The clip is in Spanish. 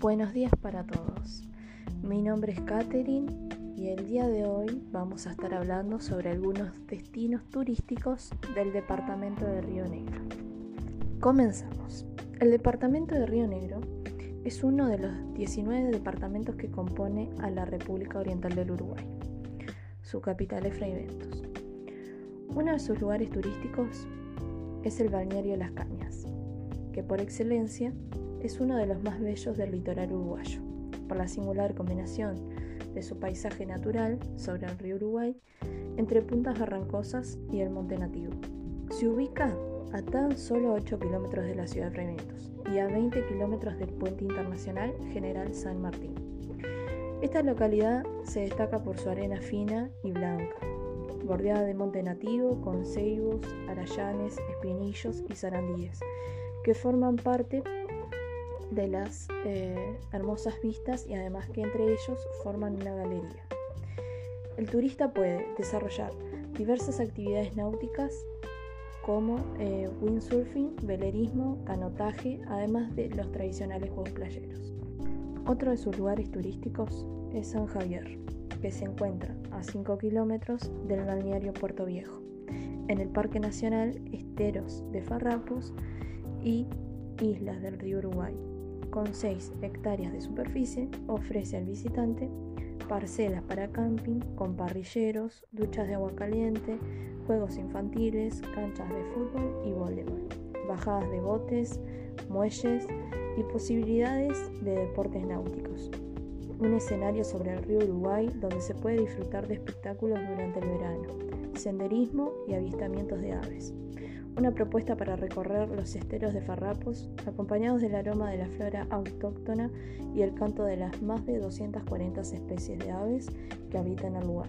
Buenos días para todos. Mi nombre es Katherine y el día de hoy vamos a estar hablando sobre algunos destinos turísticos del departamento de Río Negro. Comenzamos. El departamento de Río Negro es uno de los 19 departamentos que compone a la República Oriental del Uruguay. Su capital es Fraiventos. Uno de sus lugares turísticos es el balneario Las Cañas, que por excelencia es uno de los más bellos del litoral uruguayo, por la singular combinación de su paisaje natural sobre el río Uruguay, entre puntas barrancosas y el monte nativo. Se ubica a tan solo 8 kilómetros de la ciudad de Fraiventos y a 20 kilómetros del puente internacional General San Martín. Esta localidad se destaca por su arena fina y blanca, bordeada de monte nativo con ceibos, arayanes, espinillos y zarandíes, que forman parte de las eh, hermosas vistas y además que entre ellos forman una galería. El turista puede desarrollar diversas actividades náuticas como eh, windsurfing, velerismo, canotaje, además de los tradicionales juegos playeros. Otro de sus lugares turísticos es San Javier, que se encuentra a 5 kilómetros del balneario Puerto Viejo, en el Parque Nacional Esteros de Farrapos y Islas del Río Uruguay, con 6 hectáreas de superficie, ofrece al visitante parcelas para camping con parrilleros, duchas de agua caliente, juegos infantiles, canchas de fútbol y voleibol, bajadas de botes, muelles y posibilidades de deportes náuticos. Un escenario sobre el río Uruguay donde se puede disfrutar de espectáculos durante el verano, senderismo y avistamientos de aves una propuesta para recorrer los esteros de farrapos, acompañados del aroma de la flora autóctona y el canto de las más de 240 especies de aves que habitan el lugar.